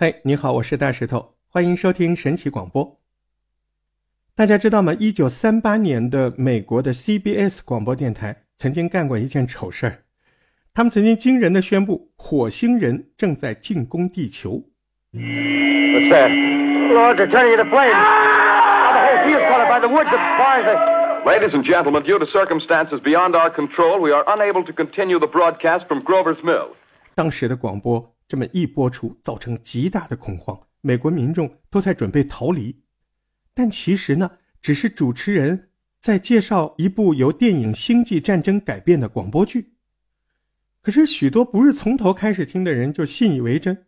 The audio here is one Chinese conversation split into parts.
嘿，你好，我是大石头，欢迎收听神奇广播。大家知道吗？一九三八年的美国的 CBS 广播电台曾经干过一件丑事儿，他们曾经惊人的宣布火星人正在进攻地球。What's that? Lord, they're turning into flames. Now the whole field's caught by the woods. The fires are... Ladies and gentlemen, due to circumstances beyond our control, we are unable to continue the broadcast from Grover's Mill. 当时的广播这么一播出，造成极大的恐慌，美国民众都在准备逃离。但其实呢，只是主持人在介绍一部由电影《星际战争》改编的广播剧。可是许多不是从头开始听的人就信以为真，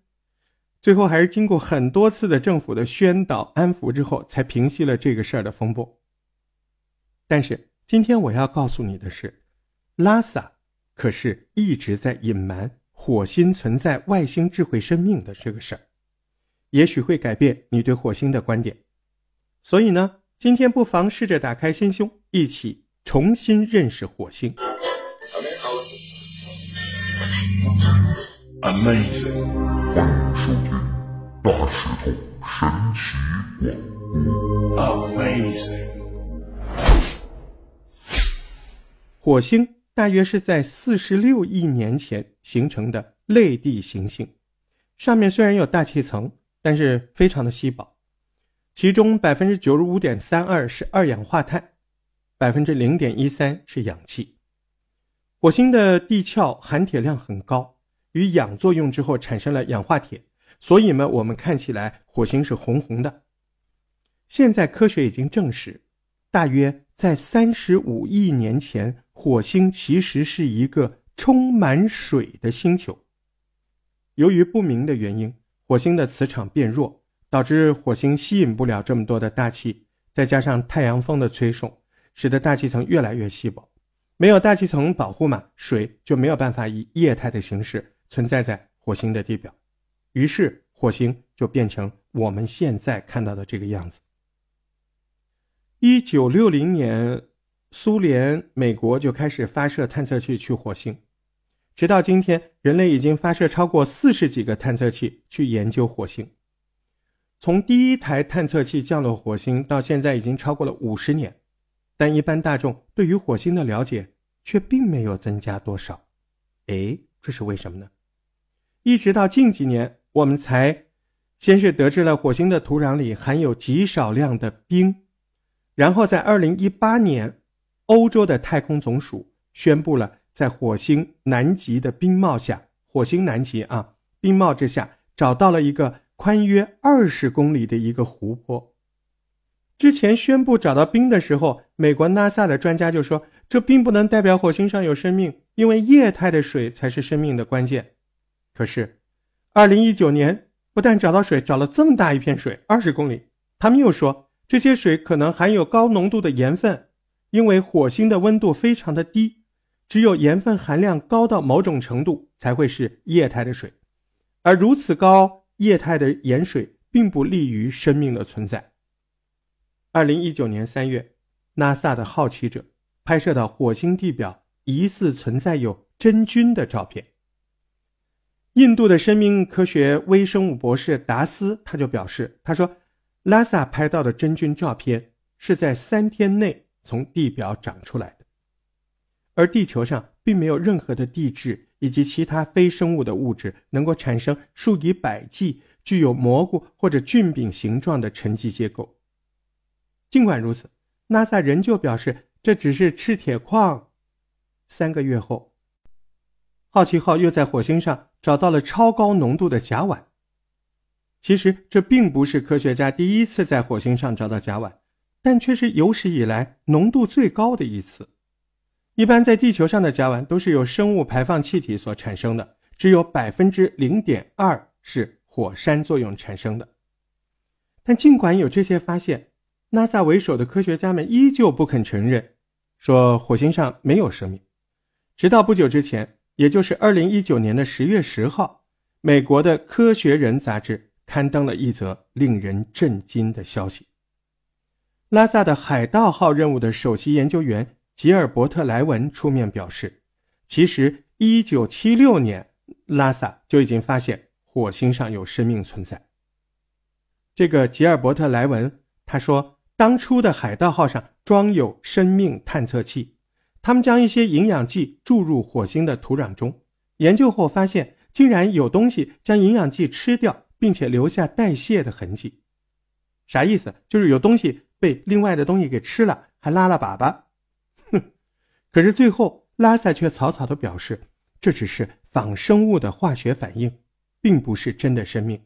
最后还是经过很多次的政府的宣导安抚之后，才平息了这个事儿的风波。但是今天我要告诉你的是，拉萨可是一直在隐瞒火星存在外星智慧生命的这个事儿，也许会改变你对火星的观点。所以呢，今天不妨试着打开心胸，一起重新认识火星。Amazing，欢迎收听大石头神奇广播。Amazing，火星大约是在四十六亿年前形成的类地行星，上面虽然有大气层，但是非常的稀薄，其中百分之九十五点三二是二氧化碳，百分之零点一三是氧气。火星的地壳含铁量很高，与氧作用之后产生了氧化铁，所以呢，我们看起来火星是红红的。现在科学已经证实，大约在三十五亿年前，火星其实是一个充满水的星球。由于不明的原因，火星的磁场变弱，导致火星吸引不了这么多的大气，再加上太阳风的吹送，使得大气层越来越稀薄。没有大气层保护嘛，水就没有办法以液态的形式存在在火星的地表，于是火星就变成我们现在看到的这个样子。一九六零年，苏联、美国就开始发射探测器去火星，直到今天，人类已经发射超过四十几个探测器去研究火星。从第一台探测器降落火星到现在，已经超过了五十年。但一般大众对于火星的了解却并没有增加多少，哎，这是为什么呢？一直到近几年，我们才先是得知了火星的土壤里含有极少量的冰，然后在二零一八年，欧洲的太空总署宣布了在火星南极的冰帽下，火星南极啊，冰帽之下找到了一个宽约二十公里的一个湖泊。之前宣布找到冰的时候，美国 NASA 的专家就说，这并不能代表火星上有生命，因为液态的水才是生命的关键。可是，二零一九年不但找到水，找了这么大一片水，二十公里，他们又说这些水可能含有高浓度的盐分，因为火星的温度非常的低，只有盐分含量高到某种程度才会是液态的水，而如此高液态的盐水并不利于生命的存在。二零一九年三月，NASA 的好奇者拍摄到火星地表疑似存在有真菌的照片。印度的生命科学微生物博士达斯他就表示，他说，拉萨拍到的真菌照片是在三天内从地表长出来的，而地球上并没有任何的地质以及其他非生物的物质能够产生数以百计具有蘑菇或者菌柄形状的沉积结构。尽管如此，NASA 仍旧表示这只是赤铁矿。三个月后，好奇号又在火星上找到了超高浓度的甲烷。其实这并不是科学家第一次在火星上找到甲烷，但却是有史以来浓度最高的一次。一般在地球上的甲烷都是由生物排放气体所产生的，只有百分之零点二是火山作用产生的。但尽管有这些发现，NASA 为首的科学家们依旧不肯承认，说火星上没有生命。直到不久之前，也就是二零一九年的十月十号，美国的《科学人》杂志刊登了一则令人震惊的消息：拉萨的海盗号任务的首席研究员吉尔伯特·莱文出面表示，其实一九七六年拉萨就已经发现火星上有生命存在。这个吉尔伯特·莱文他说，当初的海盗号上装有生命探测器，他们将一些营养剂注入火星的土壤中，研究后发现，竟然有东西将营养剂吃掉，并且留下代谢的痕迹。啥意思？就是有东西被另外的东西给吃了，还拉了粑粑。哼！可是最后拉萨却草草的表示，这只是仿生物的化学反应，并不是真的生命。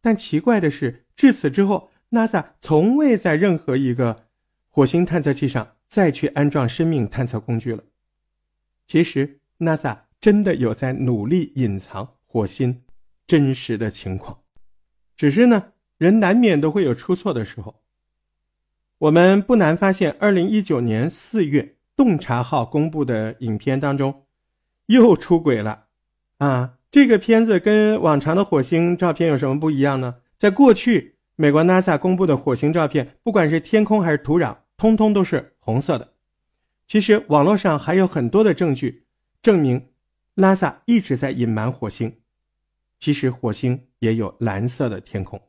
但奇怪的是，至此之后，NASA 从未在任何一个火星探测器上再去安装生命探测工具了。其实，NASA 真的有在努力隐藏火星真实的情况，只是呢。人难免都会有出错的时候。我们不难发现，二零一九年四月洞察号公布的影片当中，又出轨了。啊，这个片子跟往常的火星照片有什么不一样呢？在过去，美国 NASA 公布的火星照片，不管是天空还是土壤，通通都是红色的。其实网络上还有很多的证据证明，NASA 一直在隐瞒火星。其实火星也有蓝色的天空。